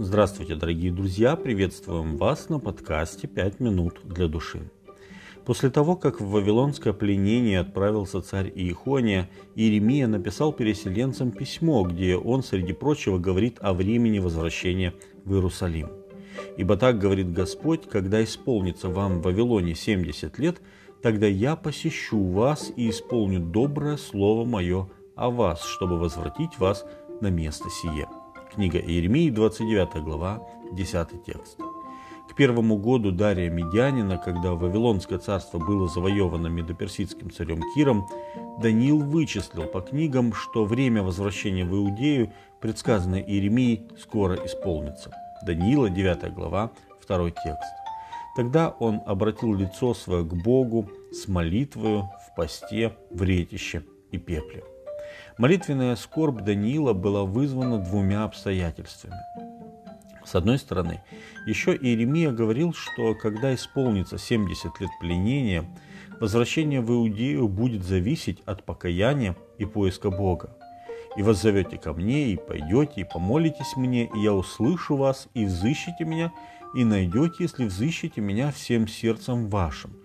Здравствуйте, дорогие друзья! Приветствуем вас на подкасте «Пять минут для души». После того, как в Вавилонское пленение отправился царь Иехония, Иеремия написал переселенцам письмо, где он, среди прочего, говорит о времени возвращения в Иерусалим. «Ибо так говорит Господь, когда исполнится вам в Вавилоне 70 лет, тогда я посещу вас и исполню доброе слово мое о вас, чтобы возвратить вас на место сие». Книга Иеремии, 29 глава, 10 текст. К первому году Дария Медянина, когда Вавилонское царство было завоевано медоперсидским царем Киром, Даниил вычислил по книгам, что время возвращения в Иудею, предсказанное Иеремией, скоро исполнится. Даниила, 9 глава, 2 текст. Тогда он обратил лицо свое к Богу с молитвою в посте, в ретище и пепле. Молитвенная скорбь Даниила была вызвана двумя обстоятельствами. С одной стороны, еще Иеремия говорил, что когда исполнится 70 лет пленения, возвращение в Иудею будет зависеть от покаяния и поиска Бога. «И воззовете ко мне, и пойдете, и помолитесь мне, и я услышу вас, и взыщите меня, и найдете, если взыщите меня всем сердцем вашим.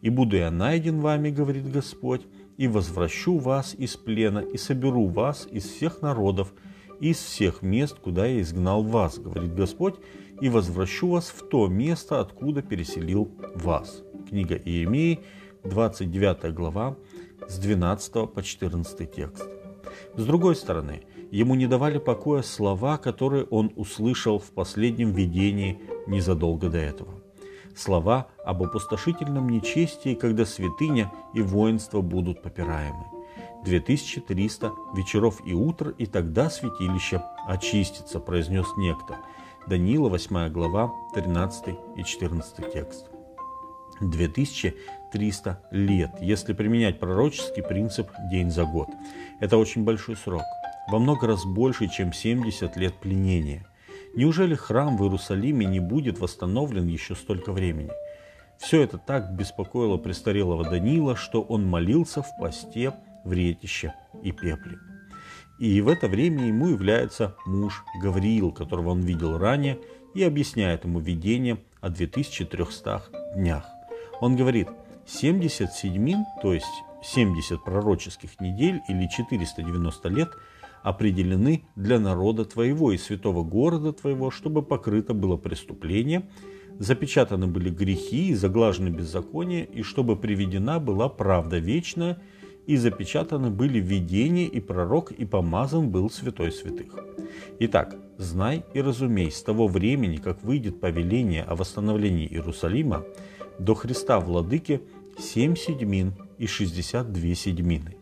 И буду я найден вами, говорит Господь, и возвращу вас из плена, и соберу вас из всех народов, из всех мест, куда я изгнал вас, говорит Господь, и возвращу вас в то место, откуда переселил вас. Книга Иеремии, 29 глава, с 12 по 14 текст. С другой стороны, ему не давали покоя слова, которые он услышал в последнем видении незадолго до этого слова об опустошительном нечестии, когда святыня и воинство будут попираемы. 2300 вечеров и утр, и тогда святилище очистится, произнес некто. Даниила, 8 глава, 13 и 14 текст. 2300 лет, если применять пророческий принцип день за год. Это очень большой срок, во много раз больше, чем 70 лет пленения – Неужели храм в Иерусалиме не будет восстановлен еще столько времени? Все это так беспокоило престарелого Даниила, что он молился в посте, в ретище и пепле. И в это время ему является муж Гавриил, которого он видел ранее, и объясняет ему видение о 2300 днях. Он говорит, 70 седьмин, то есть 70 пророческих недель или 490 лет – определены для народа твоего и святого города твоего, чтобы покрыто было преступление, запечатаны были грехи и заглажены беззакония, и чтобы приведена была правда вечная, и запечатаны были видения, и пророк, и помазан был святой святых. Итак, знай и разумей, с того времени, как выйдет повеление о восстановлении Иерусалима, до Христа Владыки семь седьмин и шестьдесят две седьмины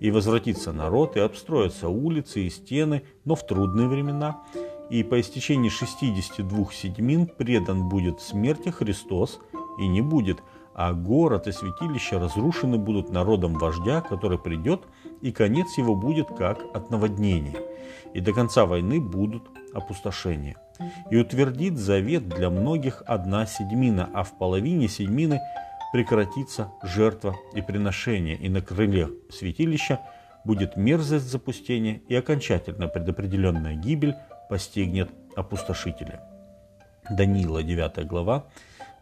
и возвратится народ, и обстроятся улицы и стены, но в трудные времена. И по истечении 62 седьмин предан будет смерти Христос, и не будет, а город и святилище разрушены будут народом вождя, который придет, и конец его будет как от наводнения. И до конца войны будут опустошения. И утвердит завет для многих одна седьмина, а в половине седьмины – прекратится жертва и приношение, и на крыле святилища будет мерзость запустения, и окончательно предопределенная гибель постигнет опустошителя. Даниила, 9 глава,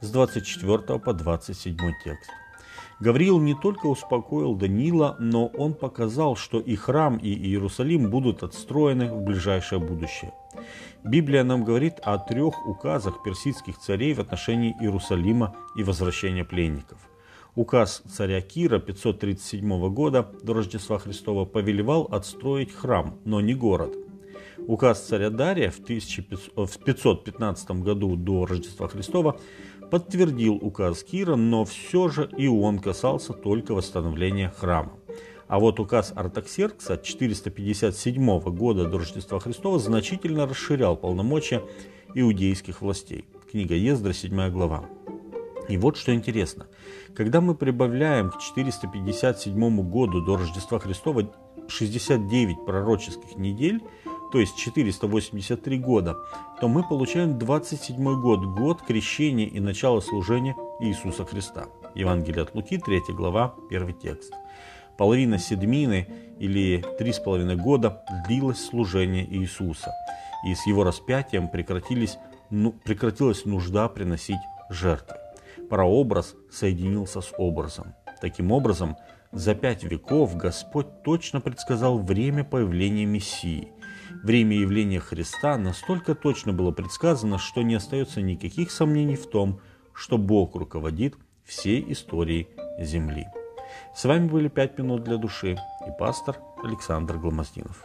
с 24 по 27 текст. Гавриил не только успокоил Даниила, но он показал, что и храм, и Иерусалим будут отстроены в ближайшее будущее. Библия нам говорит о трех указах персидских царей в отношении Иерусалима и возвращения пленников. Указ царя Кира 537 года до Рождества Христова повелевал отстроить храм, но не город. Указ царя Дария в 515 году до Рождества Христова подтвердил указ Кира, но все же и он касался только восстановления храма. А вот указ Артаксеркса 457 года до Рождества Христова значительно расширял полномочия иудейских властей. Книга Ездра, 7 глава. И вот что интересно. Когда мы прибавляем к 457 году до Рождества Христова 69 пророческих недель, то есть 483 года, то мы получаем 27 год, год крещения и начала служения Иисуса Христа. Евангелие от Луки, 3 глава, 1 текст. Половина седмины или три с половиной года длилось служение Иисуса, и с его распятием прекратились, ну, прекратилась нужда приносить жертвы. Прообраз соединился с образом. Таким образом, за пять веков Господь точно предсказал время появления Мессии. Время явления Христа настолько точно было предсказано, что не остается никаких сомнений в том, что Бог руководит всей историей Земли. С вами были «Пять минут для души» и пастор Александр Гломоздинов.